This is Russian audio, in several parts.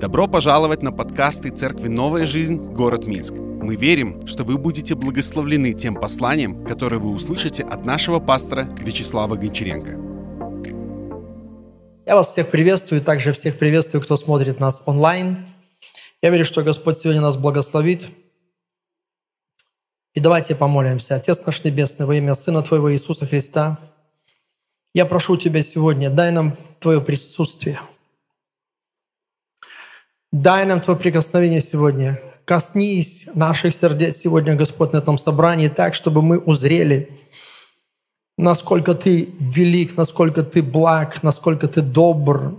Добро пожаловать на подкасты Церкви «Новая жизнь. Город Минск». Мы верим, что вы будете благословлены тем посланием, которое вы услышите от нашего пастора Вячеслава Гончаренко. Я вас всех приветствую, также всех приветствую, кто смотрит нас онлайн. Я верю, что Господь сегодня нас благословит. И давайте помолимся. Отец наш Небесный, во имя Сына Твоего Иисуса Христа, я прошу Тебя сегодня, дай нам Твое присутствие – Дай нам Твое прикосновение сегодня. Коснись наших сердец сегодня, Господь, на этом собрании так, чтобы мы узрели, насколько Ты велик, насколько Ты благ, насколько Ты добр.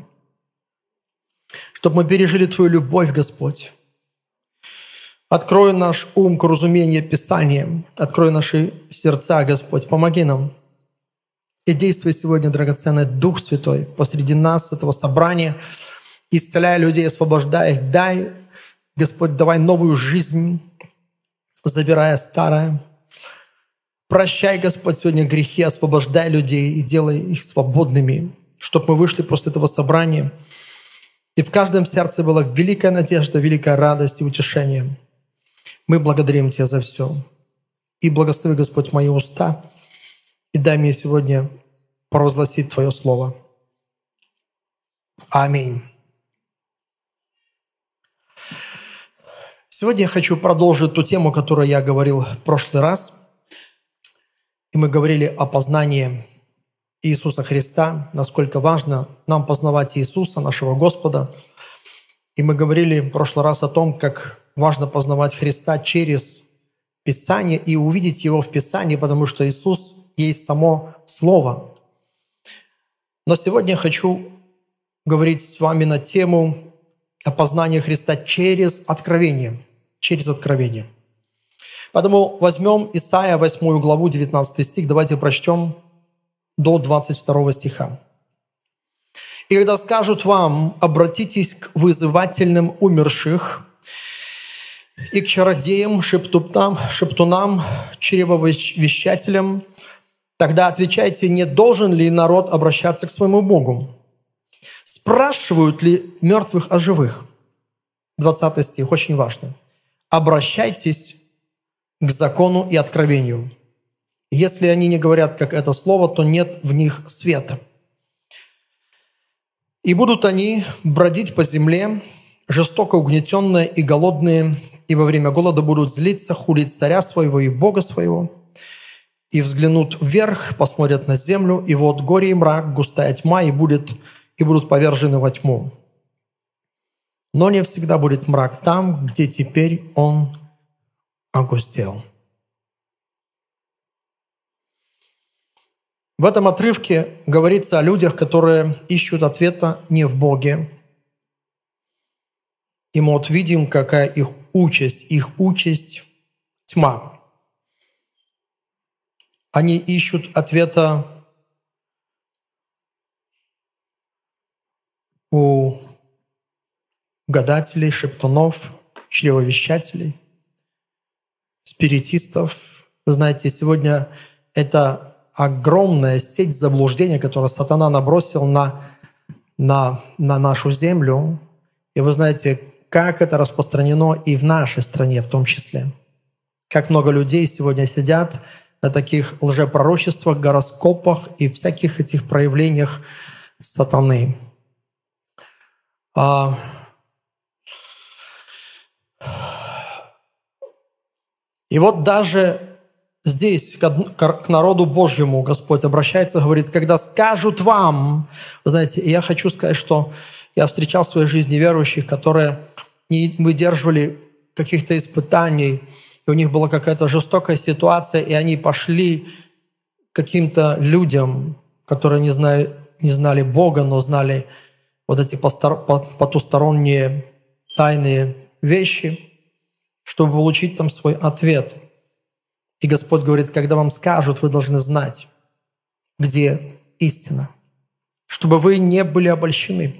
Чтобы мы пережили Твою любовь, Господь. Открой наш ум к разумению Писания. Открой наши сердца, Господь. Помоги нам. И действуй сегодня, драгоценный Дух Святой, посреди нас, этого собрания – исцеляя людей, освобождая их. Дай, Господь, давай новую жизнь, забирая старое. Прощай, Господь, сегодня грехи, освобождай людей и делай их свободными, чтобы мы вышли после этого собрания. И в каждом сердце была великая надежда, великая радость и утешение. Мы благодарим Тебя за все. И благослови, Господь, мои уста. И дай мне сегодня провозгласить Твое Слово. Аминь. Сегодня я хочу продолжить ту тему, которую я говорил в прошлый раз. И мы говорили о познании Иисуса Христа, насколько важно нам познавать Иисуса, нашего Господа. И мы говорили в прошлый раз о том, как важно познавать Христа через Писание и увидеть Его в Писании, потому что Иисус есть само Слово. Но сегодня я хочу говорить с вами на тему опознания Христа через откровение через откровение. Поэтому возьмем Исаия 8 главу 19 стих, давайте прочтем до 22 стиха. «И когда скажут вам, обратитесь к вызывательным умерших и к чародеям, шептунам, шептунам чревовещателям, тогда отвечайте, не должен ли народ обращаться к своему Богу? Спрашивают ли мертвых о живых?» 20 стих, очень важно обращайтесь к закону и откровению. Если они не говорят, как это слово, то нет в них света. И будут они бродить по земле, жестоко угнетенные и голодные, и во время голода будут злиться, хулить царя своего и Бога своего, и взглянут вверх, посмотрят на землю, и вот горе и мрак, густая тьма, и, будет, и будут повержены во тьму но не всегда будет мрак там, где теперь он огустел. В этом отрывке говорится о людях, которые ищут ответа не в Боге. И мы вот видим, какая их участь. Их участь – тьма. Они ищут ответа у гадателей, шептунов, чревовещателей, спиритистов. Вы знаете, сегодня это огромная сеть заблуждения, которую сатана набросил на, на, на нашу землю. И вы знаете, как это распространено и в нашей стране в том числе. Как много людей сегодня сидят на таких лжепророчествах, гороскопах и всяких этих проявлениях сатаны. А И вот даже здесь к народу Божьему Господь обращается, говорит, когда скажут вам, вы знаете, и я хочу сказать, что я встречал в своей жизни верующих, которые не выдерживали каких-то испытаний, и у них была какая-то жестокая ситуация, и они пошли каким-то людям, которые не, знали, не знали Бога, но знали вот эти потусторонние тайные вещи – чтобы получить там свой ответ. И Господь говорит, когда вам скажут, вы должны знать, где истина, чтобы вы не были обольщены.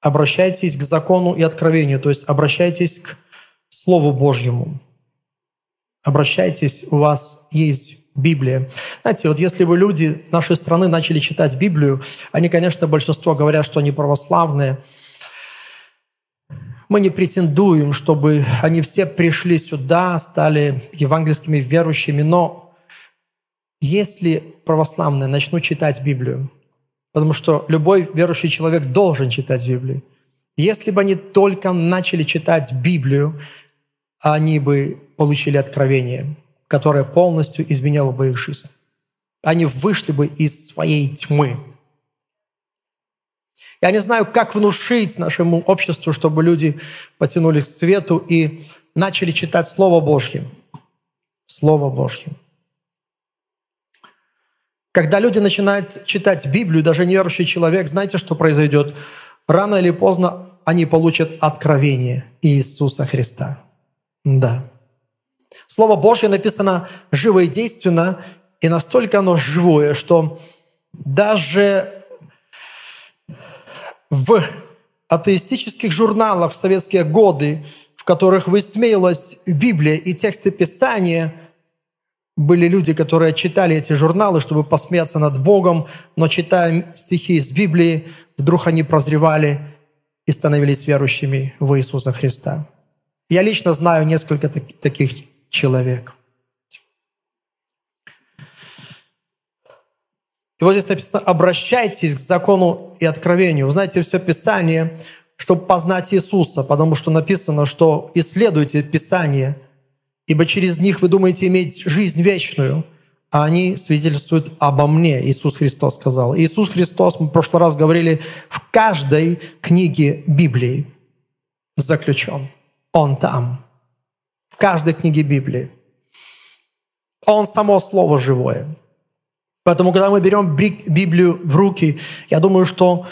Обращайтесь к закону и откровению, то есть обращайтесь к Слову Божьему. Обращайтесь, у вас есть Библия. Знаете, вот если бы люди нашей страны начали читать Библию, они, конечно, большинство говорят, что они православные – Мы не претендуем, чтобы они все пришли сюда, стали евангельскими верующими, но если православные начнут читать Библию, потому что любой верующий человек должен читать Библию, если бы они только начали читать Библию, они бы получили откровение, которое полностью изменяло бы их жизнь. Они вышли бы из своей тьмы. Я не знаю, как внушить нашему обществу, чтобы люди потянулись к свету и начали читать Слово Божье. Слово Божье. Когда люди начинают читать Библию, даже неверующий человек, знаете, что произойдет? Рано или поздно они получат откровение Иисуса Христа. Да. Слово Божье написано живо и действенно, и настолько оно живое, что даже в атеистических журналах в советские годы, в которых высмеялась Библия и тексты Писания, были люди, которые читали эти журналы, чтобы посмеяться над Богом, но читая стихи из Библии, вдруг они прозревали и становились верующими в Иисуса Христа. Я лично знаю несколько таких человек. И вот здесь написано, обращайтесь к закону и откровению. Вы знаете, все Писание, чтобы познать Иисуса, потому что написано, что исследуйте Писание, ибо через них вы думаете иметь жизнь вечную, а они свидетельствуют обо мне, Иисус Христос сказал. Иисус Христос, мы в прошлый раз говорили, в каждой книге Библии заключен. Он там. В каждой книге Библии. Он само Слово живое. Поэтому, когда мы берем Библию в руки, я думаю, что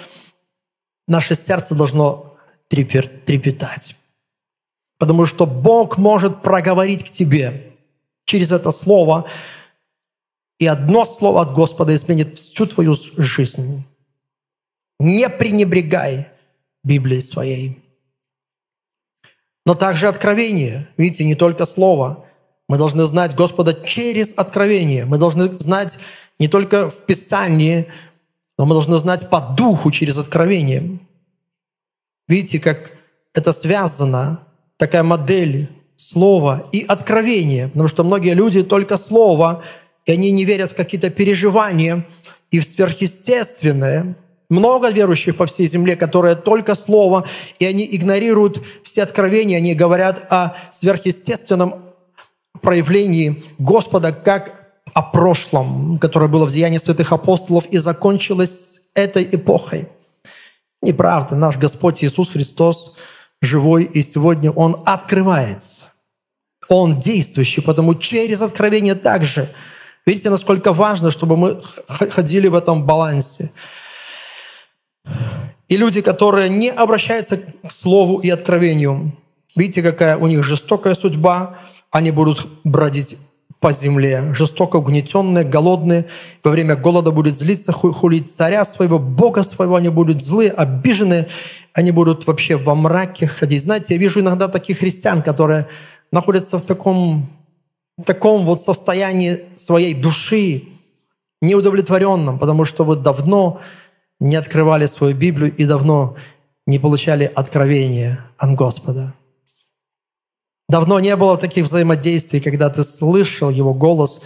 наше сердце должно трепетать. Потому что Бог может проговорить к тебе через это слово, и одно слово от Господа изменит всю твою жизнь. Не пренебрегай Библией своей. Но также откровение. Видите, не только слово. Мы должны знать Господа через откровение. Мы должны знать не только в Писании, но мы должны знать по духу через откровение. Видите, как это связано, такая модель слова и откровения. Потому что многие люди только слово, и они не верят в какие-то переживания и в сверхъестественное. Много верующих по всей земле, которые только слово, и они игнорируют все откровения, они говорят о сверхъестественном проявлении Господа как о прошлом, которое было в деянии святых апостолов и закончилось этой эпохой. Неправда. Наш Господь Иисус Христос живой, и сегодня Он открывается. Он действующий, потому через откровение также. Видите, насколько важно, чтобы мы ходили в этом балансе. И люди, которые не обращаются к Слову и откровению, видите, какая у них жестокая судьба, они будут бродить по земле, жестоко угнетенные, голодные. Во время голода будет злиться, хулить царя своего, Бога своего. Они будут злые, обиженные. Они будут вообще во мраке ходить. Знаете, я вижу иногда таких христиан, которые находятся в таком, в таком вот состоянии своей души, неудовлетворенном, потому что вы давно не открывали свою Библию и давно не получали откровения от Господа. Давно не было таких взаимодействий, когда ты слышал его голос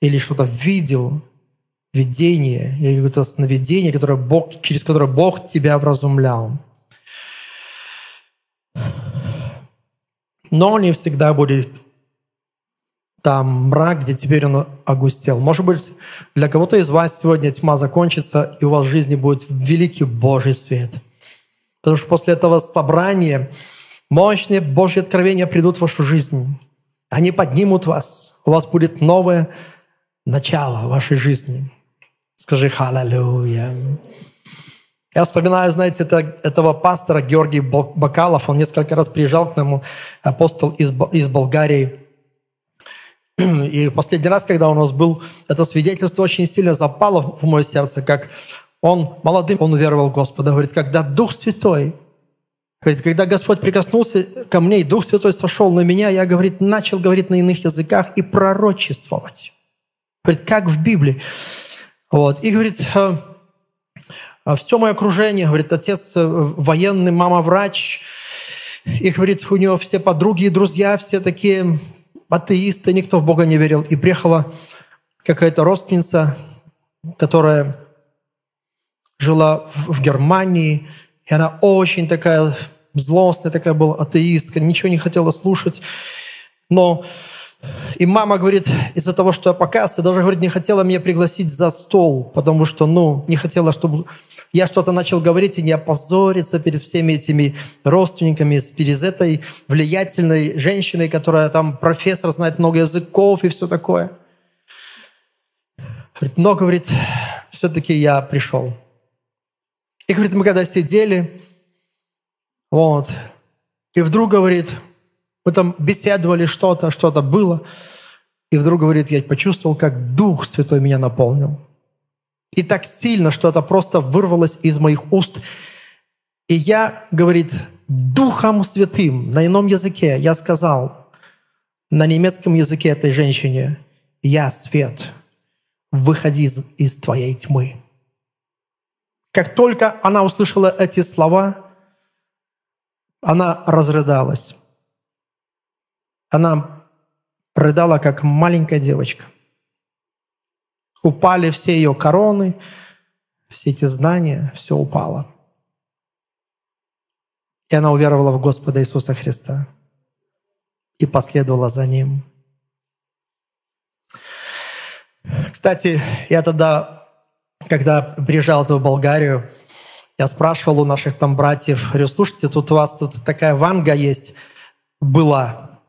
или что-то видел, видение или какое-то сновидение, которое Бог, через которое Бог тебя вразумлял. Но не всегда будет там мрак, где теперь он огустел. Может быть, для кого-то из вас сегодня тьма закончится, и у вас в жизни будет великий Божий свет. Потому что после этого собрания Мощные Божьи откровения придут в вашу жизнь. Они поднимут вас. У вас будет новое начало вашей жизни. Скажи «Халлелуя». Я вспоминаю, знаете, это, этого пастора Георгий Бакалов. Он несколько раз приезжал к нам, апостол из, из Болгарии. И последний раз, когда у нас был, это свидетельство очень сильно запало в мое сердце, как он молодым, он уверовал Господа. Говорит, когда Дух Святой Говорит, когда Господь прикоснулся ко мне, и Дух Святой сошел на меня, я, говорит, начал говорить на иных языках и пророчествовать. Говорит, как в Библии. Вот. И, говорит, «Э, э, все мое окружение, говорит, отец э, военный, мама врач, И говорит, у нее все подруги и друзья, все такие атеисты, никто в Бога не верил. И приехала какая-то родственница, которая жила в Германии, и она очень такая злостная такая была, атеистка, ничего не хотела слушать. Но и мама говорит, из-за того, что я покаялся, даже, говорит, не хотела меня пригласить за стол, потому что, ну, не хотела, чтобы я что-то начал говорить и не опозориться перед всеми этими родственниками, перед этой влиятельной женщиной, которая там профессор, знает много языков и все такое. Говорит, но, говорит, все-таки я пришел. И, говорит, мы когда сидели, вот, и вдруг, говорит, мы там беседовали что-то, что-то было. И вдруг, говорит, я почувствовал, как Дух Святой меня наполнил. И так сильно, что это просто вырвалось из моих уст. И я, говорит, Духом Святым на ином языке я сказал на немецком языке этой женщине, «Я свет, выходи из, из твоей тьмы». Как только она услышала эти слова, она разрыдалась. Она рыдала, как маленькая девочка. Упали все ее короны, все эти знания, все упало. И она уверовала в Господа Иисуса Христа и последовала за Ним. Кстати, я тогда, когда приезжал в Болгарию, я спрашивал у наших там братьев, говорю, слушайте, тут у вас тут такая ванга есть, была.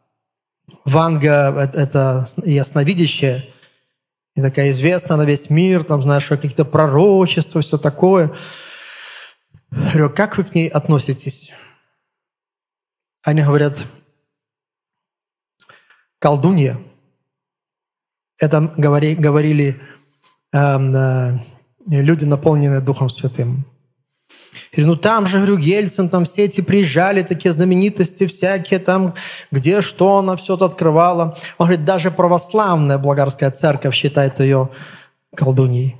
Ванга – это ясновидящая, и такая известная на весь мир, там, знаешь, какие-то пророчества, все такое. Говорю, как вы к ней относитесь? Они говорят, колдунья. Это говори, говорили эм, э, люди, наполненные Духом Святым. Или, ну там же, говорю, Ельцин, там все эти приезжали, такие знаменитости всякие, там, где что она все это открывала. Он говорит, даже православная болгарская церковь считает ее колдуньей.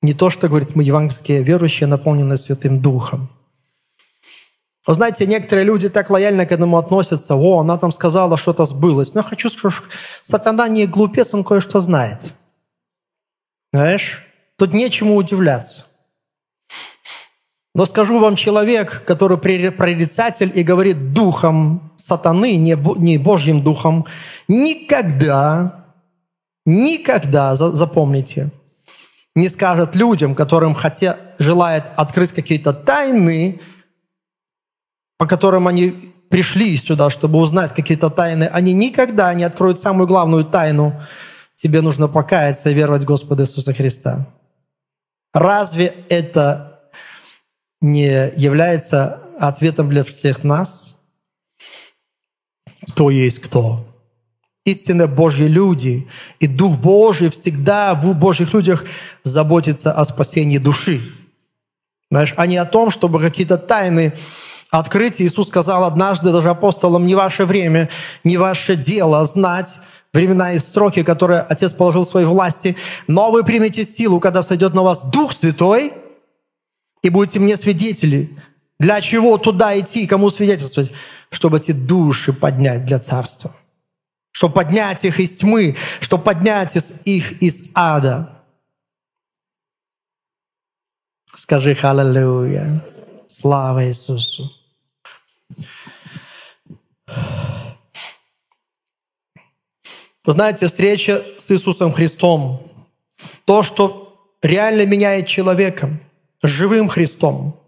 Не то, что, говорит, мы евангельские верующие, наполненные Святым Духом. Вы знаете, некоторые люди так лояльно к этому относятся. О, она там сказала, что-то сбылось. Но я хочу сказать, что сатана не глупец, он кое-что знает. Знаешь, тут нечему удивляться. Но скажу вам, человек, который прорицатель и говорит духом сатаны, не, Божьим духом, никогда, никогда, запомните, не скажет людям, которым хотя, желает открыть какие-то тайны, по которым они пришли сюда, чтобы узнать какие-то тайны, они никогда не откроют самую главную тайну. Тебе нужно покаяться и веровать в Господа Иисуса Христа. Разве это не является ответом для всех нас, кто есть кто. Истинно Божьи люди и Дух Божий всегда в Божьих людях заботится о спасении души. Знаешь, а не о том, чтобы какие-то тайны открыть. Иисус сказал однажды даже апостолам, не ваше время, не ваше дело знать времена и строки, которые Отец положил в своей власти, но вы примете силу, когда сойдет на вас Дух Святой – и будете мне свидетели. Для чего туда идти, кому свидетельствовать? Чтобы эти души поднять для царства. Чтобы поднять их из тьмы, чтобы поднять их из ада. Скажи «Халлелуя». Слава Иисусу. Вы знаете, встреча с Иисусом Христом, то, что реально меняет человека – живым Христом.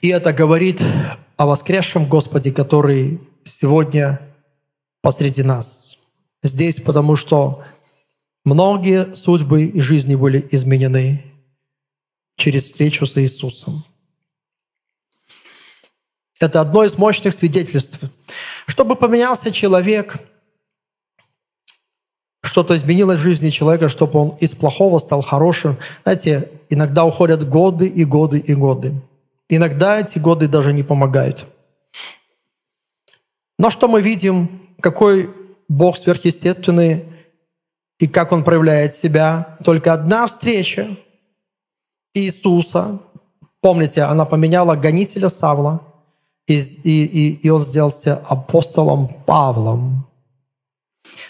И это говорит о воскресшем Господе, который сегодня посреди нас. Здесь, потому что многие судьбы и жизни были изменены через встречу с Иисусом. Это одно из мощных свидетельств. Чтобы поменялся человек – что-то изменилось в жизни человека, чтобы он из плохого стал хорошим. Знаете, иногда уходят годы и годы и годы. Иногда эти годы даже не помогают. Но что мы видим, какой Бог сверхъестественный и как Он проявляет себя. Только одна встреча, Иисуса. Помните, она поменяла гонителя Савла, и, и, и, он сделался апостолом Павлом.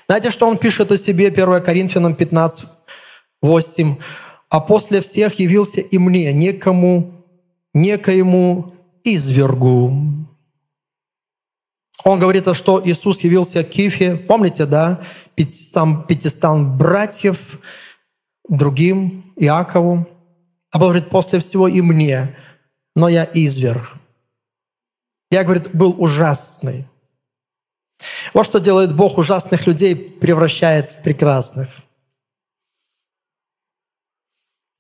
Знаете, что он пишет о себе, 1 Коринфянам 15, 8. «А после всех явился и мне, некому, некоему извергу». Он говорит, что Иисус явился Кифе, помните, да, сам пятистан братьев, другим, Иакову. А он говорит, после всего и мне, но я изверг. Я, говорит, был ужасный. Вот что делает Бог ужасных людей, превращает в прекрасных.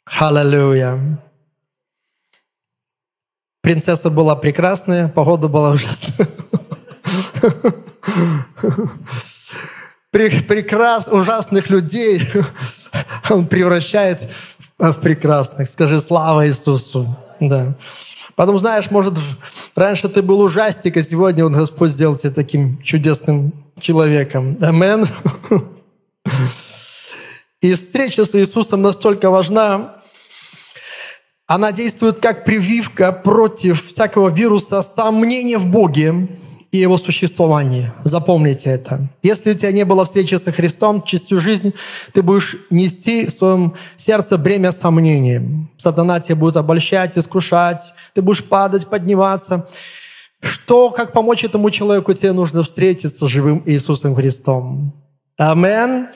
Халлелуя. Принцесса была прекрасная, погода была ужасная. Прекрас, ужасных людей он превращает в прекрасных. Скажи слава Иисусу. Да. Потом, знаешь, может, раньше ты был ужастик, а сегодня он Господь сделал тебя таким чудесным человеком. Амен. И встреча с Иисусом настолько важна, она действует как прививка против всякого вируса сомнения в Боге, и его существование. Запомните это. Если у тебя не было встречи со Христом, всю жизнь ты будешь нести в своем сердце бремя сомнений. Сатана тебя будет обольщать, искушать, ты будешь падать, подниматься. Что, как помочь этому человеку, тебе нужно встретиться с живым Иисусом Христом. Амен.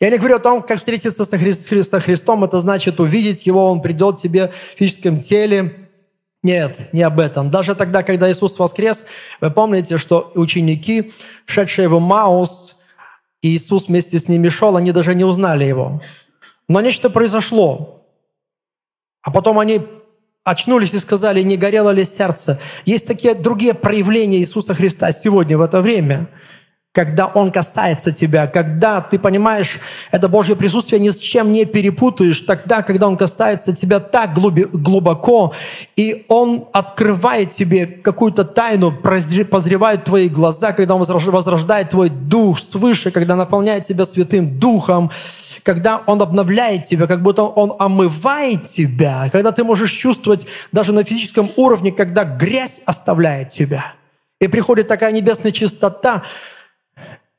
Я не говорю о том, как встретиться со Христом, это значит увидеть Его, Он придет тебе в физическом теле, нет, не об этом. Даже тогда, когда Иисус воскрес, вы помните, что ученики, шедшие в Маус, и Иисус вместе с ними шел, они даже не узнали Его. Но нечто произошло. А потом они очнулись и сказали, не горело ли сердце. Есть такие другие проявления Иисуса Христа сегодня, в это время – когда Он касается тебя, когда ты понимаешь, это Божье присутствие ни с чем не перепутаешь, тогда, когда Он касается тебя так глубоко, и Он открывает тебе какую-то тайну, позревает твои глаза, когда Он возрождает твой дух свыше, когда наполняет тебя Святым Духом, когда Он обновляет тебя, как будто Он омывает тебя, когда ты можешь чувствовать даже на физическом уровне, когда грязь оставляет тебя. И приходит такая небесная чистота,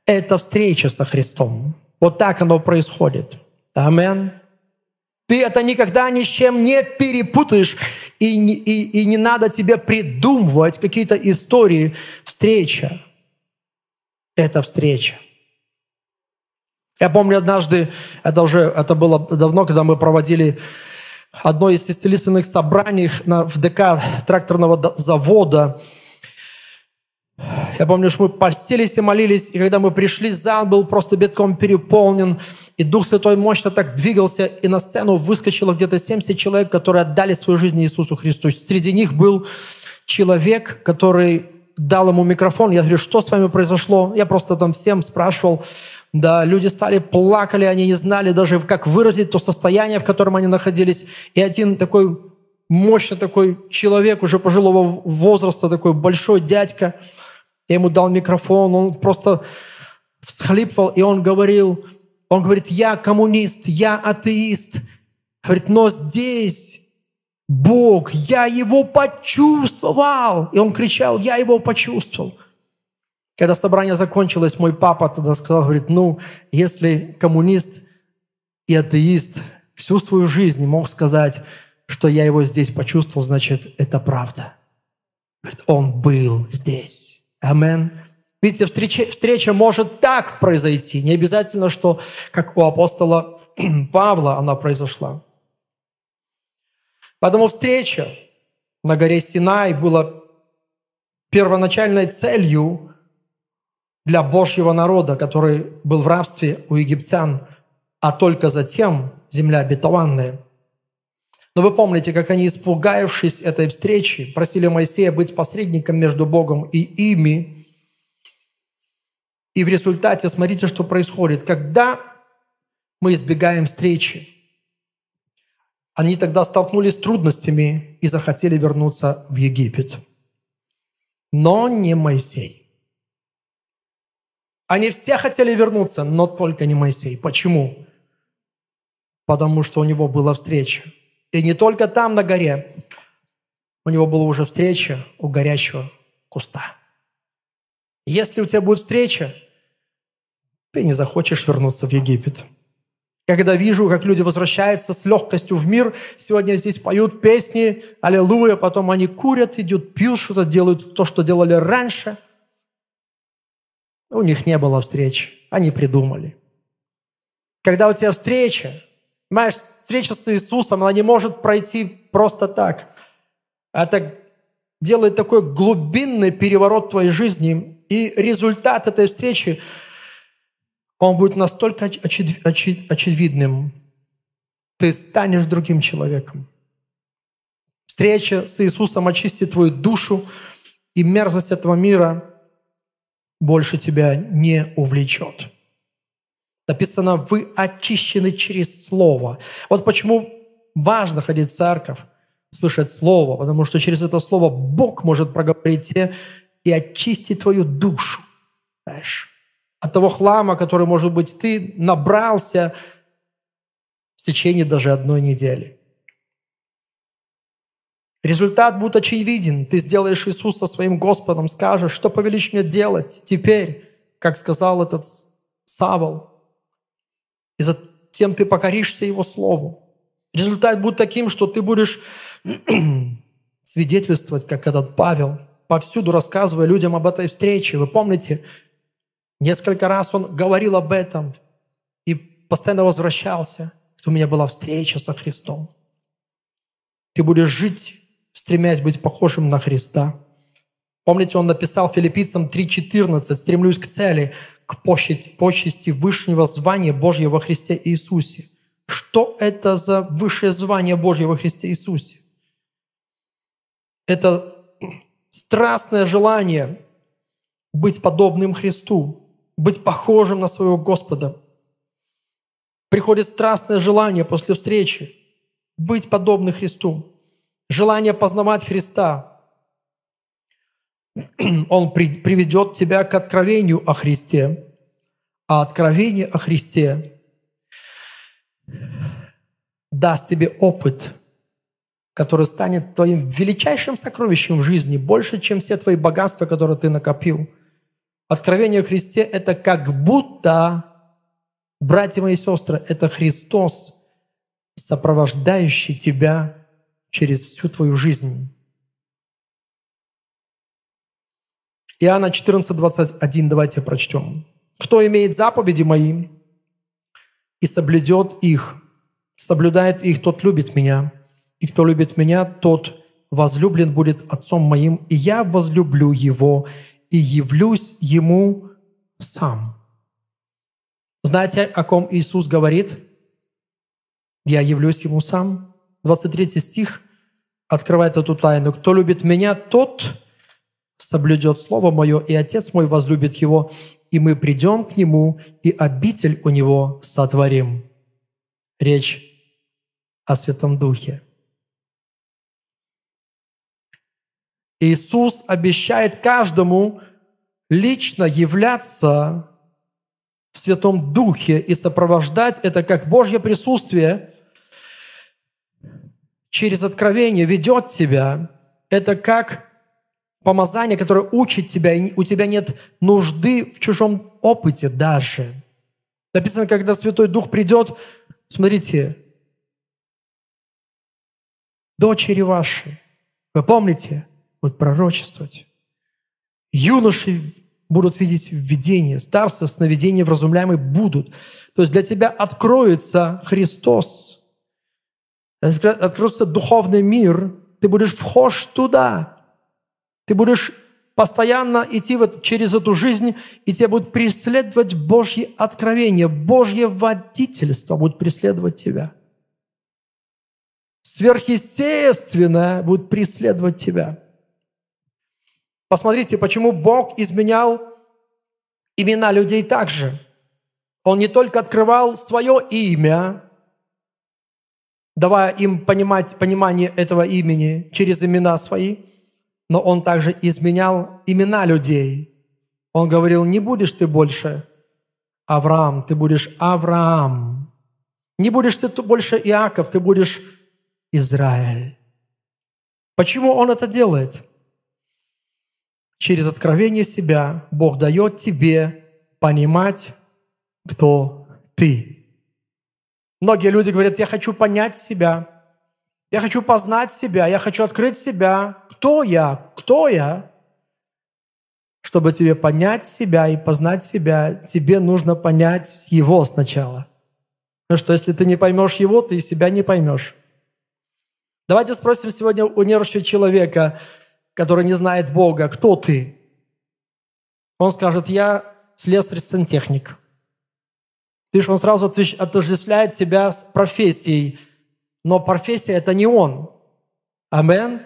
это встреча со Христом. Вот так оно происходит. Амен. Ты это никогда ни с чем не перепутаешь, и, и, и не надо тебе придумывать какие-то истории. Встреча – это встреча. Я помню однажды, это уже это было давно, когда мы проводили одно из исцелительных собраний на, в ДК тракторного завода – я помню, что мы постились и молились, и когда мы пришли, зал был просто битком переполнен, и Дух Святой мощно так двигался, и на сцену выскочило где-то 70 человек, которые отдали свою жизнь Иисусу Христу. Среди них был человек, который дал ему микрофон. Я говорю, что с вами произошло? Я просто там всем спрашивал. Да, люди стали, плакали, они не знали даже, как выразить то состояние, в котором они находились. И один такой мощный такой человек уже пожилого возраста, такой большой дядька – я ему дал микрофон, он просто всхлипывал, и он говорил, он говорит, я коммунист, я атеист. Говорит, но здесь Бог, я его почувствовал. И он кричал, я его почувствовал. Когда собрание закончилось, мой папа тогда сказал, говорит, ну, если коммунист и атеист всю свою жизнь мог сказать, что я его здесь почувствовал, значит, это правда. Говорит, он был здесь. Амен. Видите, встреча, встреча может так произойти. Не обязательно, что как у апостола Павла она произошла. Поэтому встреча на горе Синай была первоначальной целью для Божьего народа, который был в рабстве у египтян, а только затем земля обетованная – но вы помните, как они, испугавшись этой встречи, просили Моисея быть посредником между Богом и ими. И в результате, смотрите, что происходит. Когда мы избегаем встречи, они тогда столкнулись с трудностями и захотели вернуться в Египет. Но не Моисей. Они все хотели вернуться, но только не Моисей. Почему? Потому что у него была встреча И не только там, на горе. У него была уже встреча у горящего куста. Если у тебя будет встреча, ты не захочешь вернуться в Египет. Когда вижу, как люди возвращаются с легкостью в мир, сегодня здесь поют песни, аллилуйя, потом они курят, идут, пьют, что-то делают, то, что делали раньше. У них не было встреч, они придумали. Когда у тебя встреча, понимаешь, встреча с Иисусом, она не может пройти просто так. Это делает такой глубинный переворот твоей жизни, и результат этой встречи – он будет настолько очевид, очевид, очевидным. Ты станешь другим человеком. Встреча с Иисусом очистит твою душу, и мерзость этого мира больше тебя не увлечет. Написано, вы очищены через Слово. Вот почему важно ходить в церковь, слышать Слово, потому что через это Слово Бог может проговорить тебе и очистить твою душу. Знаешь? от того хлама, который, может быть, ты набрался в течение даже одной недели. Результат будет очевиден. Ты сделаешь Иисуса своим Господом, скажешь, что повелишь мне делать теперь, как сказал этот Савол. И затем ты покоришься Его Слову. Результат будет таким, что ты будешь свидетельствовать, как этот Павел, повсюду рассказывая людям об этой встрече. Вы помните, Несколько раз он говорил об этом и постоянно возвращался, что у меня была встреча со Христом. Ты будешь жить, стремясь быть похожим на Христа. Помните, он написал филиппийцам 3.14, «Стремлюсь к цели, к почести, почести высшего звания Божьего во Христе Иисусе». Что это за высшее звание Божье во Христе Иисусе? Это страстное желание быть подобным Христу, быть похожим на своего Господа. Приходит страстное желание после встречи быть подобным Христу, желание познавать Христа. Он приведет тебя к откровению о Христе, а откровение о Христе даст тебе опыт, который станет твоим величайшим сокровищем в жизни, больше, чем все твои богатства, которые ты накопил – Откровение о Христе – это как будто, братья мои сестры, это Христос, сопровождающий тебя через всю твою жизнь. Иоанна 14, 21, давайте прочтем. «Кто имеет заповеди мои и соблюдет их, соблюдает их, тот любит меня, и кто любит меня, тот возлюблен будет Отцом моим, и я возлюблю его и явлюсь Ему сам». Знаете, о ком Иисус говорит? «Я явлюсь Ему сам». 23 стих открывает эту тайну. «Кто любит Меня, тот соблюдет Слово Мое, и Отец Мой возлюбит Его, и мы придем к Нему, и обитель у Него сотворим». Речь о Святом Духе. Иисус обещает каждому лично являться в Святом Духе и сопровождать это как Божье присутствие через откровение ведет тебя. Это как помазание, которое учит тебя, и у тебя нет нужды в чужом опыте даже. Написано, когда Святой Дух придет, смотрите, дочери ваши, вы помните, будут пророчествовать. Юноши будут видеть видение, старцы сновидения вразумляемые будут. То есть для тебя откроется Христос, откроется духовный мир, ты будешь вхож туда, ты будешь постоянно идти вот через эту жизнь, и тебя будет преследовать Божье откровение, Божье водительство будет преследовать тебя. Сверхъестественное будет преследовать тебя – Посмотрите, почему Бог изменял имена людей также. Он не только открывал свое имя, давая им понимать, понимание этого имени через имена свои, но Он также изменял имена людей. Он говорил, не будешь ты больше Авраам, ты будешь Авраам. Не будешь ты больше Иаков, ты будешь Израиль. Почему Он это делает? Через откровение себя Бог дает тебе понимать, кто ты. Многие люди говорят, я хочу понять себя, я хочу познать себя, я хочу открыть себя. Кто я? Кто я? Чтобы тебе понять себя и познать себя, тебе нужно понять Его сначала. Потому что если ты не поймешь Его, ты себя не поймешь. Давайте спросим сегодня у неверующего человека, который не знает Бога, кто ты? Он скажет, я слесарь-сантехник. Видишь, он сразу отождествляет себя с профессией, но профессия – это не он. Амен.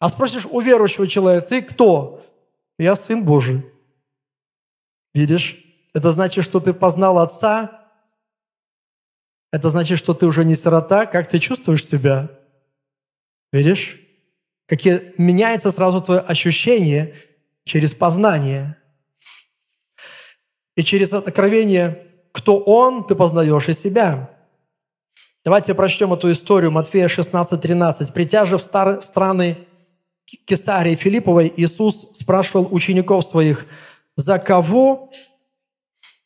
А спросишь у верующего человека, ты кто? Я Сын Божий. Видишь? Это значит, что ты познал Отца. Это значит, что ты уже не сирота. Как ты чувствуешь себя? Видишь? Какие меняется сразу твое ощущение через познание. И через откровение, кто Он, ты познаешь и себя. Давайте прочтем эту историю Матфея 16:13. «Притя же в страны Кесарии Филипповой, Иисус спрашивал учеников своих, «За кого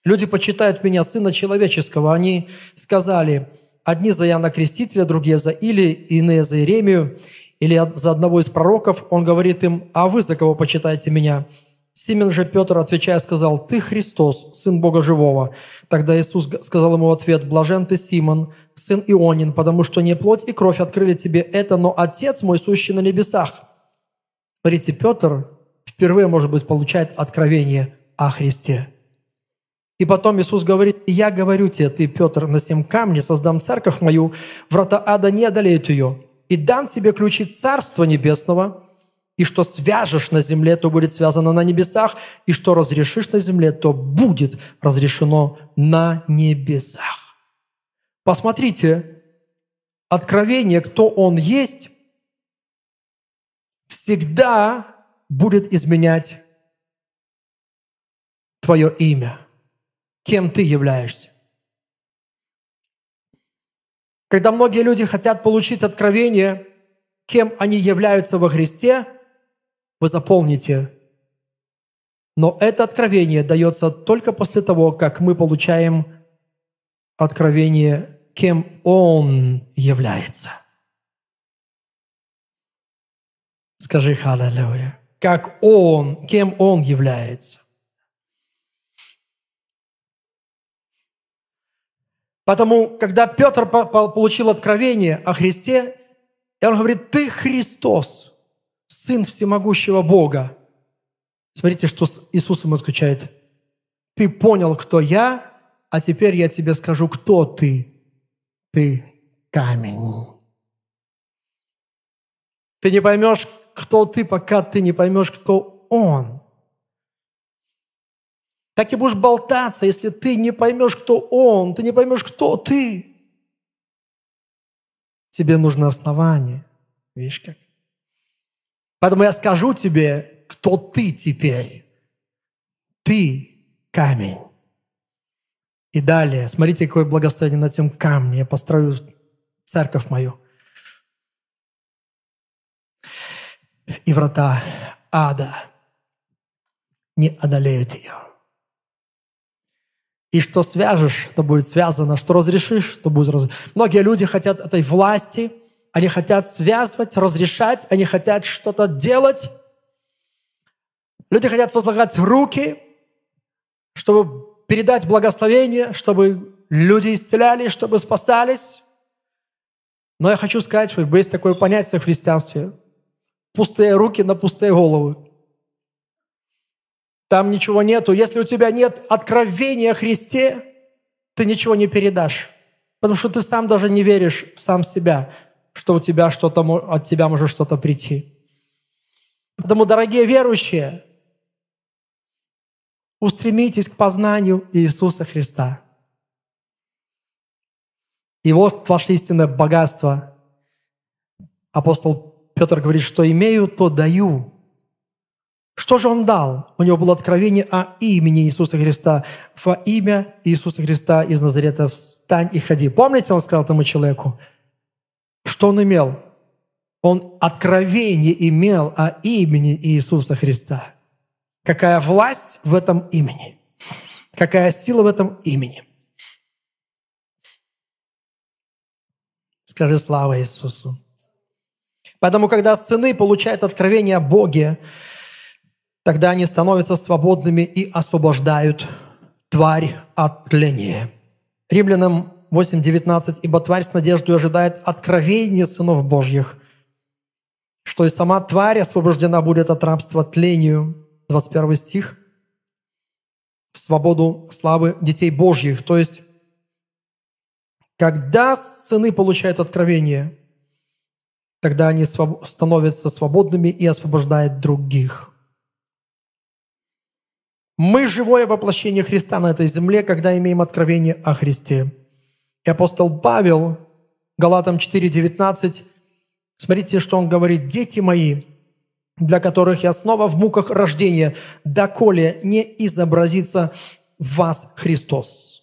люди почитают меня, Сына Человеческого?» Они сказали, «Одни за Иоанна Крестителя, другие за Или, иные за Иеремию, или за одного из пророков». Он говорит им, «А вы за кого почитаете меня?» Симон же Петр, отвечая, сказал, «Ты Христос, Сын Бога Живого». Тогда Иисус сказал ему в ответ, «Блажен ты, Симон, сын Ионин, потому что не плоть и кровь открыли тебе это, но Отец мой, сущий на небесах». Смотрите, Петр впервые, может быть, получает откровение о Христе. И потом Иисус говорит, «Я говорю тебе, ты, Петр, на семь камне создам церковь мою, врата ада не одолеют ее, и дам тебе ключи Царства Небесного, и что свяжешь на земле, то будет связано на небесах, и что разрешишь на земле, то будет разрешено на небесах. Посмотрите, откровение, кто он есть, всегда будет изменять твое имя, кем ты являешься. Когда многие люди хотят получить откровение, кем они являются во Христе, вы заполните. Но это откровение дается только после того, как мы получаем откровение, кем Он является. Скажи «Халлелуя». Как Он, кем Он является. Потому, когда Петр получил откровение о Христе, и он говорит, ты Христос – Сын всемогущего Бога. Смотрите, что Иисус ему отвечает. Ты понял, кто я, а теперь я тебе скажу, кто ты. Ты камень. Ты не поймешь, кто ты, пока ты не поймешь, кто Он. Так и будешь болтаться, если ты не поймешь, кто Он, ты не поймешь, кто ты. Тебе нужно основание. Видишь как? Поэтому я скажу тебе, кто ты теперь. Ты камень. И далее, смотрите, какое благословение на тем камне. Я построю церковь мою. И врата ада не одолеют ее. И что свяжешь, то будет связано, что разрешишь, то будет разрешено. Многие люди хотят этой власти – они хотят связывать, разрешать, они хотят что-то делать. Люди хотят возлагать руки, чтобы передать благословение, чтобы люди исцелялись, чтобы спасались. Но я хочу сказать, что есть такое понятие в христианстве. Пустые руки на пустые головы. Там ничего нету. Если у тебя нет откровения о Христе, ты ничего не передашь. Потому что ты сам даже не веришь в сам себя что у тебя что-то, от тебя может что-то прийти. Поэтому, дорогие верующие, устремитесь к познанию Иисуса Христа. И вот ваше истинное богатство. Апостол Петр говорит, что имею, то даю. Что же он дал? У него было откровение о имени Иисуса Христа. Во имя Иисуса Христа из Назарета встань и ходи. Помните, он сказал этому человеку? Что он имел? Он откровение имел о имени Иисуса Христа. Какая власть в этом имени? Какая сила в этом имени? Скажи слава Иисусу. Поэтому, когда сыны получают откровение о Боге, тогда они становятся свободными и освобождают тварь от тления. Римлянам 8.19. «Ибо тварь с надеждой ожидает откровения сынов Божьих, что и сама тварь освобождена будет от рабства тлению». 21 стих. «В свободу славы детей Божьих». То есть, когда сыны получают откровение, тогда они становятся свободными и освобождают других – мы живое воплощение Христа на этой земле, когда имеем откровение о Христе. И апостол Павел, Галатам 4:19, смотрите, что он говорит. «Дети мои, для которых я снова в муках рождения, доколе не изобразится в вас Христос».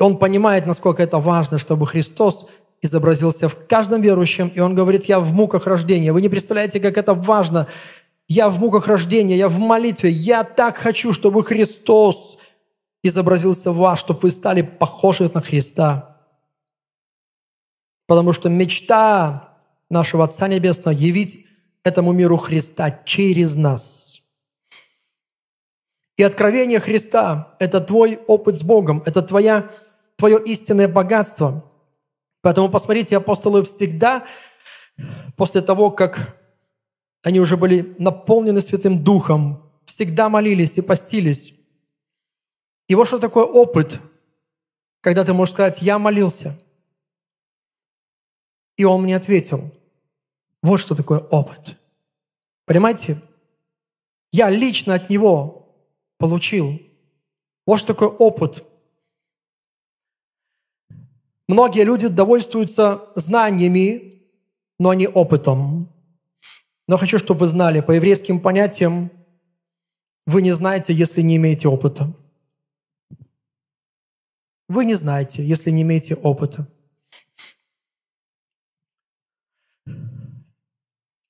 Он понимает, насколько это важно, чтобы Христос изобразился в каждом верующем, и он говорит, я в муках рождения. Вы не представляете, как это важно. Я в муках рождения, я в молитве. Я так хочу, чтобы Христос изобразился в вас, чтобы вы стали похожи на Христа. Потому что мечта нашего Отца Небесного явить этому миру Христа через нас. И откровение Христа – это твой опыт с Богом, это твоя, твое истинное богатство. Поэтому посмотрите, апостолы всегда после того, как они уже были наполнены Святым Духом, всегда молились и постились. И вот что такое опыт, когда ты можешь сказать, я молился. И он мне ответил. Вот что такое опыт. Понимаете? Я лично от него получил. Вот что такое опыт. Многие люди довольствуются знаниями, но не опытом. Но хочу, чтобы вы знали, по еврейским понятиям, вы не знаете, если не имеете опыта. Вы не знаете, если не имеете опыта.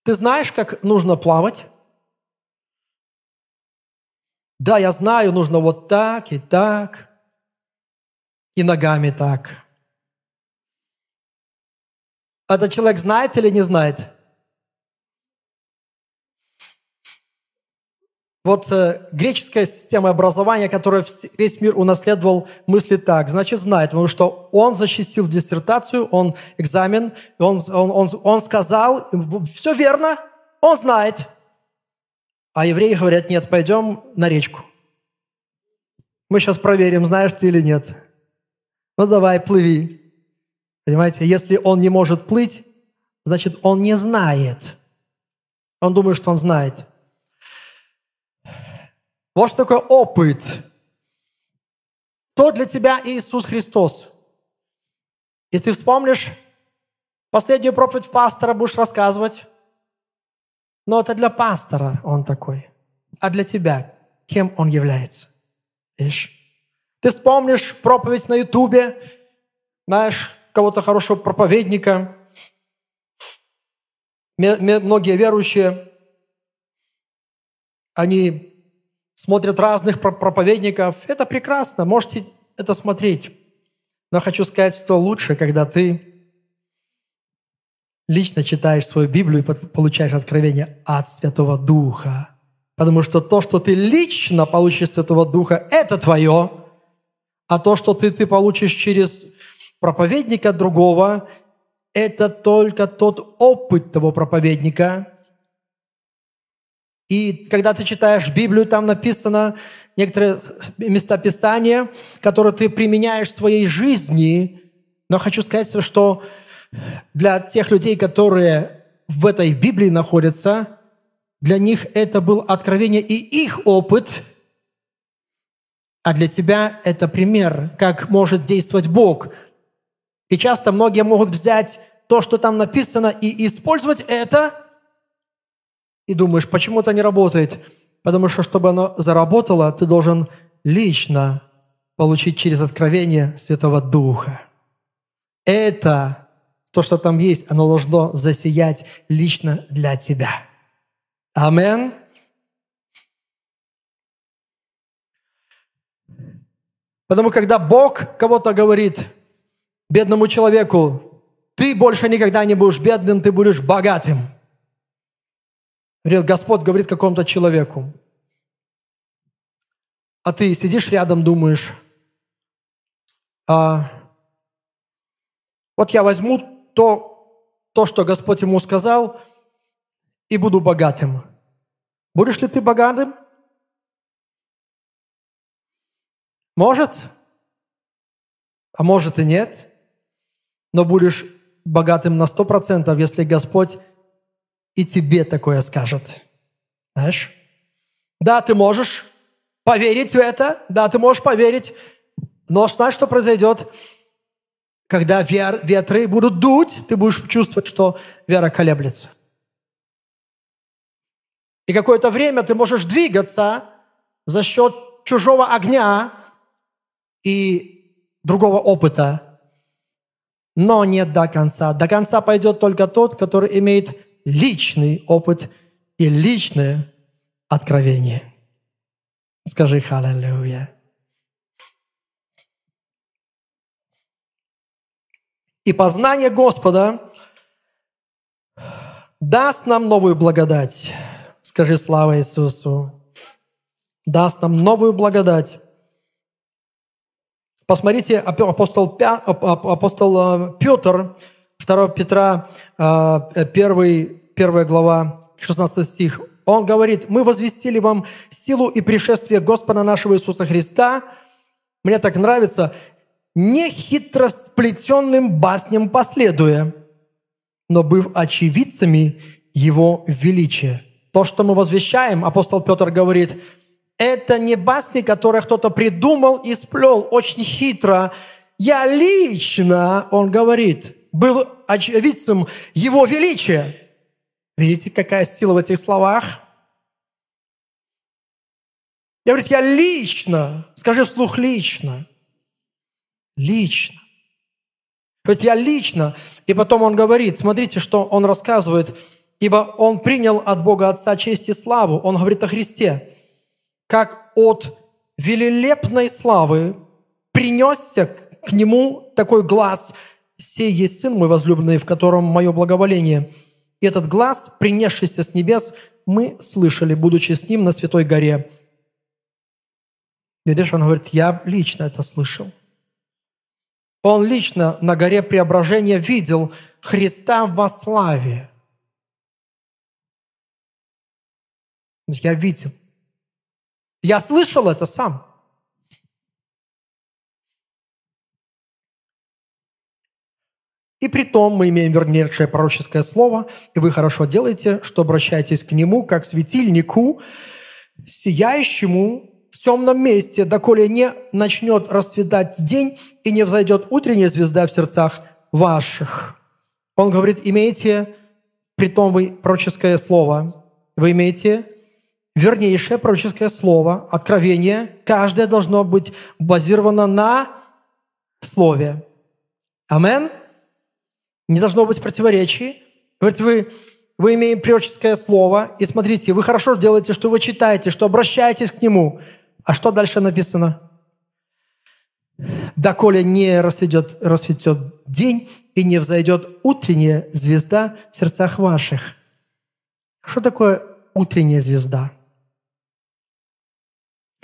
Ты знаешь, как нужно плавать? Да, я знаю, нужно вот так и так, и ногами так. Этот человек знает или не знает? Вот э, греческая система образования, которая весь мир унаследовал, мыслит так. Значит, знает, потому что он защитил диссертацию, он экзамен, он, он, он, он сказал, все верно, он знает. А евреи говорят, нет, пойдем на речку. Мы сейчас проверим, знаешь ты или нет. Ну давай, плыви. Понимаете, если он не может плыть, значит, он не знает. Он думает, что он знает. Вот что такое опыт. То для тебя Иисус Христос. И ты вспомнишь последнюю проповедь пастора, будешь рассказывать. Но это для пастора он такой. А для тебя кем он является? Видишь? Ты вспомнишь проповедь на Ютубе, знаешь, кого-то хорошего проповедника. Многие верующие, они смотрят разных проповедников. Это прекрасно, можете это смотреть. Но хочу сказать, что лучше, когда ты лично читаешь свою Библию и получаешь откровение от Святого Духа. Потому что то, что ты лично получишь Святого Духа, это твое. А то, что ты, ты получишь через проповедника другого, это только тот опыт того проповедника, и когда ты читаешь Библию, там написано некоторые места Писания, которые ты применяешь в своей жизни. Но хочу сказать, что для тех людей, которые в этой Библии находятся, для них это был откровение и их опыт, а для тебя это пример, как может действовать Бог. И часто многие могут взять то, что там написано, и использовать это – и думаешь, почему это не работает? Потому что, чтобы оно заработало, ты должен лично получить через откровение Святого Духа. это, то, что там есть, оно должно засиять лично для тебя. Амен. Потому когда Бог кого-то говорит, бедному человеку, ты больше никогда не будешь бедным, ты будешь богатым. Господь говорит какому-то человеку, а ты сидишь рядом, думаешь, а, вот я возьму то, то, что Господь ему сказал, и буду богатым. Будешь ли ты богатым? Может, а может и нет, но будешь богатым на сто процентов, если Господь и тебе такое скажет. Знаешь? Да, ты можешь поверить в это, да, ты можешь поверить, но знаешь, что произойдет? Когда ветры будут дуть, ты будешь чувствовать, что вера колеблется. И какое-то время ты можешь двигаться за счет чужого огня, и другого опыта, но нет до конца. До конца пойдет только тот, который имеет личный опыт и личное откровение. Скажи «Халлелуя». И познание Господа даст нам новую благодать. Скажи слава Иисусу. Даст нам новую благодать Посмотрите, апостол, апостол э, Петр, 2 Петра, 1, 1 глава, 16 стих, он говорит, мы возвестили вам силу и пришествие Господа нашего Иисуса Христа. Мне так нравится, не хитросплетенным басням последуя, но быв очевидцами Его величия. То, что мы возвещаем, апостол Петр говорит – это не басни, которые кто-то придумал и сплел очень хитро. Я лично, он говорит, был очевидцем Его величия. Видите, какая сила в этих словах? Я говорю, я лично, скажи вслух лично, лично. Ведь я лично. И потом он говорит, смотрите, что он рассказывает, ибо он принял от Бога Отца честь и славу. Он говорит о Христе как от велелепной славы принесся к нему такой глаз, «Сей есть Сын мой возлюбленный, в котором мое благоволение». И этот глаз, принесшийся с небес, мы слышали, будучи с ним на Святой горе. Видишь, он говорит, я лично это слышал. Он лично на горе преображения видел Христа во славе. Я видел. Я слышал это сам. И при том мы имеем вернейшее пророческое слово, и вы хорошо делаете, что обращаетесь к нему, как светильнику, сияющему в темном месте, доколе не начнет расцветать день и не взойдет утренняя звезда в сердцах ваших. Он говорит, имеете, при том вы пророческое слово, вы имеете вернейшее пророческое слово, откровение, каждое должно быть базировано на слове. Амен? Не должно быть противоречий. Говорит, вы, вы имеете пророческое слово, и смотрите, вы хорошо делаете, что вы читаете, что обращаетесь к нему. А что дальше написано? «Доколе не расцветет, расцветет день, и не взойдет утренняя звезда в сердцах ваших». Что такое утренняя звезда?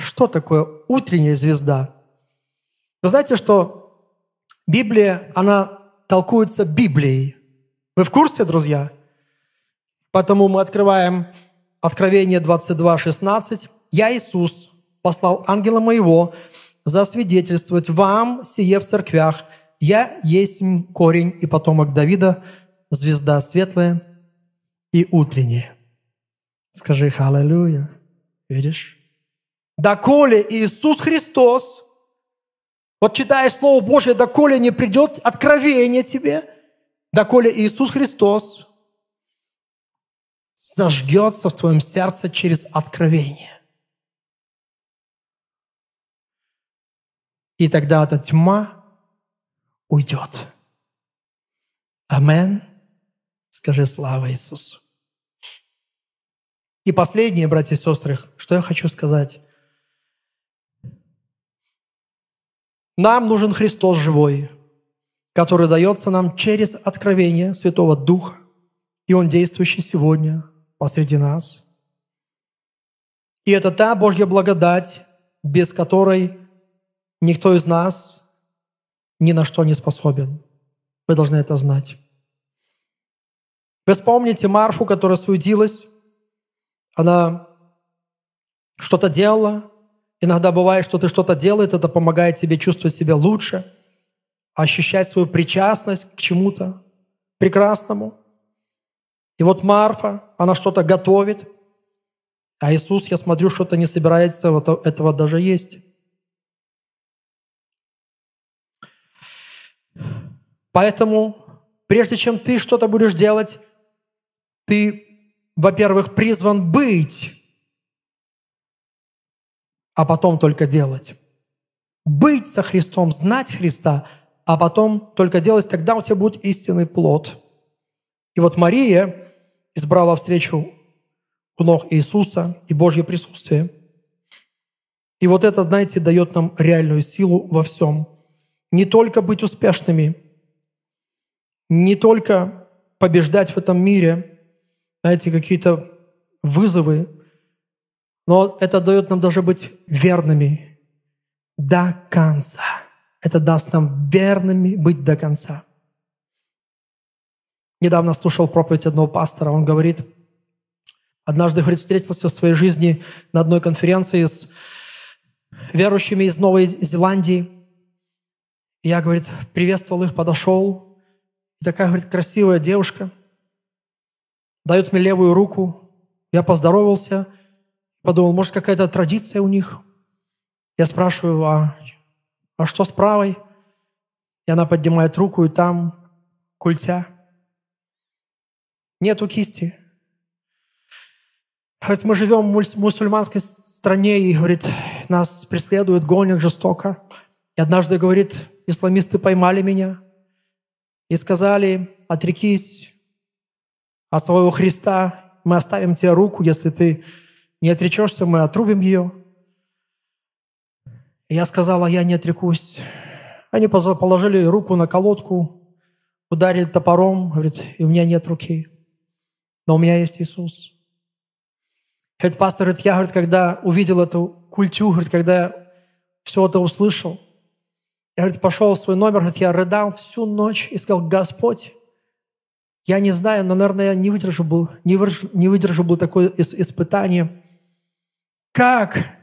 Что такое утренняя звезда? Вы знаете, что Библия, она толкуется Библией. Вы в курсе, друзья? Поэтому мы открываем Откровение 22, 16. «Я, Иисус, послал ангела моего засвидетельствовать вам сие в церквях. Я есть корень и потомок Давида, звезда светлая и утренняя». Скажи «Халлелуя». Видишь? Доколе Иисус Христос, вот читаешь Слово Божье, доколе не придет откровение тебе, доколе Иисус Христос зажгется в твоем сердце через откровение. И тогда эта тьма уйдет. Амен. Скажи слава Иисусу. И последнее, братья и сестры, что я хочу сказать. Нам нужен Христос живой, который дается нам через откровение Святого Духа, и Он действующий сегодня посреди нас. И это та Божья благодать, без которой никто из нас ни на что не способен. Вы должны это знать. Вы вспомните Марфу, которая суетилась. Она что-то делала. Иногда бывает, что ты что-то делаешь, это помогает тебе чувствовать себя лучше, ощущать свою причастность к чему-то прекрасному. И вот Марфа, она что-то готовит, а Иисус, я смотрю, что-то не собирается вот этого даже есть. Поэтому, прежде чем ты что-то будешь делать, ты, во-первых, призван быть, а потом только делать. Быть со Христом, знать Христа, а потом только делать, тогда у тебя будет истинный плод. И вот Мария избрала встречу у ног Иисуса и Божье присутствие. И вот это, знаете, дает нам реальную силу во всем. Не только быть успешными, не только побеждать в этом мире, знаете, какие-то вызовы, но это дает нам даже быть верными до конца. Это даст нам верными быть до конца. Недавно слушал проповедь одного пастора. Он говорит, однажды, говорит, встретился в своей жизни на одной конференции с верующими из Новой Зеландии. Я, говорит, приветствовал их, подошел. И такая, говорит, красивая девушка дает мне левую руку. Я поздоровался, подумал, может, какая-то традиция у них. Я спрашиваю, а, а что с правой? И она поднимает руку, и там культя. Нету кисти. Говорит, мы живем в мусульманской стране, и, говорит, нас преследуют, гонят жестоко. И однажды, говорит, исламисты поймали меня и сказали, отрекись от своего Христа, мы оставим тебе руку, если ты не отречешься, мы отрубим ее. Я сказала, я не отрекусь. Они положили руку на колодку, ударили топором, говорит, и у меня нет руки но у меня есть Иисус. Говорит, пастор, говорит, я, говорит, когда увидел эту культю, говорит, когда все это услышал, я, говорит, пошел в свой номер, говорит, я рыдал всю ночь и сказал, Господь, я не знаю, но, наверное, я не выдержу был, не выдержу, не выдержу был такое испытание. Как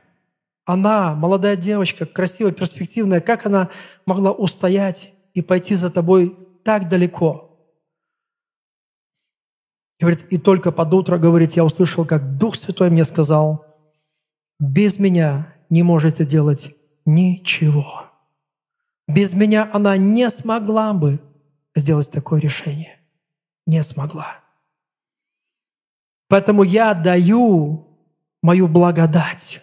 она, молодая девочка, красивая, перспективная, как она могла устоять и пойти за тобой так далеко – и говорит, и только под утро, говорит, я услышал, как Дух Святой мне сказал, без меня не можете делать ничего. Без меня она не смогла бы сделать такое решение. Не смогла. Поэтому я даю мою благодать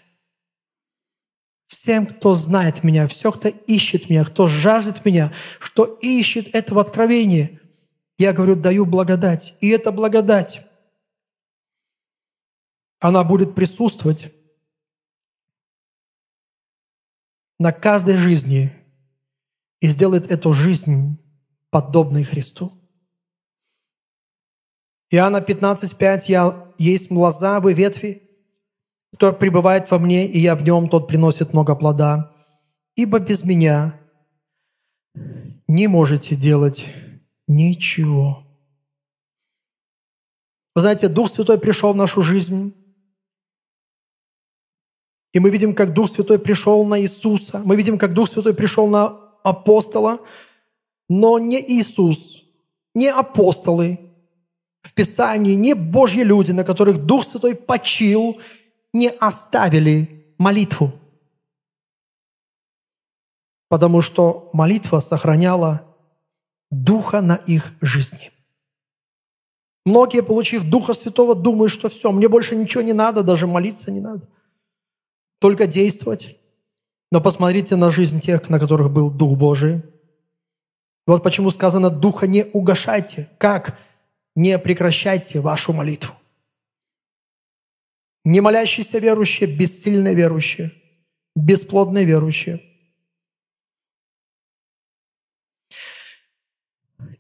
всем, кто знает меня, все, кто ищет меня, кто жаждет меня, что ищет этого откровения – я говорю, даю благодать. И эта благодать, она будет присутствовать на каждой жизни и сделает эту жизнь подобной Христу. Иоанна 15:5 «Я есть лоза, ветви, кто пребывает во мне, и я в нем, тот приносит много плода. Ибо без меня не можете делать Ничего. Вы знаете, Дух Святой пришел в нашу жизнь, и мы видим, как Дух Святой пришел на Иисуса. Мы видим, как Дух Святой пришел на апостола, но не Иисус, не апостолы в Писании, не Божьи люди, на которых Дух Святой почил, не оставили молитву. Потому что молитва сохраняла Духа на их жизни. Многие, получив Духа Святого, думают, что все, мне больше ничего не надо, даже молиться не надо. Только действовать. Но посмотрите на жизнь тех, на которых был Дух Божий. Вот почему сказано, духа не угошайте. Как? Не прекращайте вашу молитву. Не молящиеся верующие, бессильные верующие, бесплодные верующие.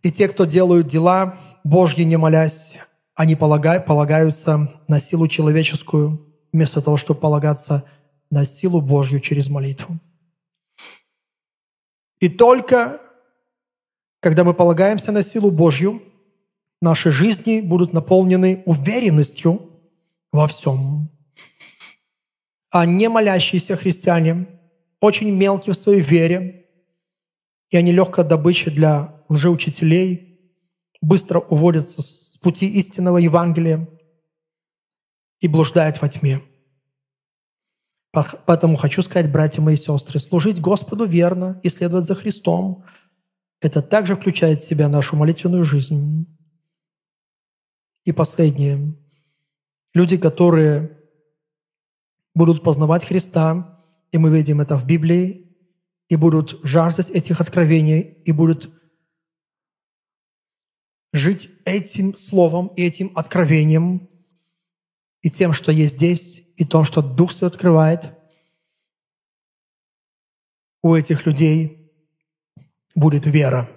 И те, кто делают дела Божьи, не молясь, они полагаются на силу человеческую, вместо того, чтобы полагаться на силу Божью через молитву. И только когда мы полагаемся на силу Божью, наши жизни будут наполнены уверенностью во всем. А не молящиеся христиане очень мелкие в своей вере, и они легкая добыча для лжеучителей, быстро уводятся с пути истинного Евангелия и блуждают во тьме. Поэтому хочу сказать, братья мои сестры, служить Господу верно и следовать за Христом – это также включает в себя нашу молитвенную жизнь. И последнее. Люди, которые будут познавать Христа, и мы видим это в Библии, и будут жаждать этих откровений, и будут жить этим словом и этим откровением, и тем, что есть здесь, и том, что Дух Святой открывает у этих людей – будет вера.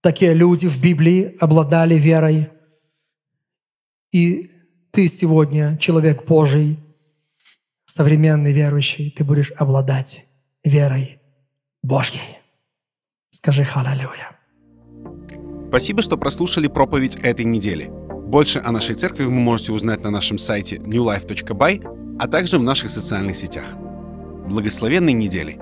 Такие люди в Библии обладали верой. И ты сегодня, человек Божий, современный верующий, ты будешь обладать верой Божьей. Скажи «Халлелуя». Спасибо, что прослушали проповедь этой недели. Больше о нашей церкви вы можете узнать на нашем сайте newlife.by, а также в наших социальных сетях. Благословенной недели!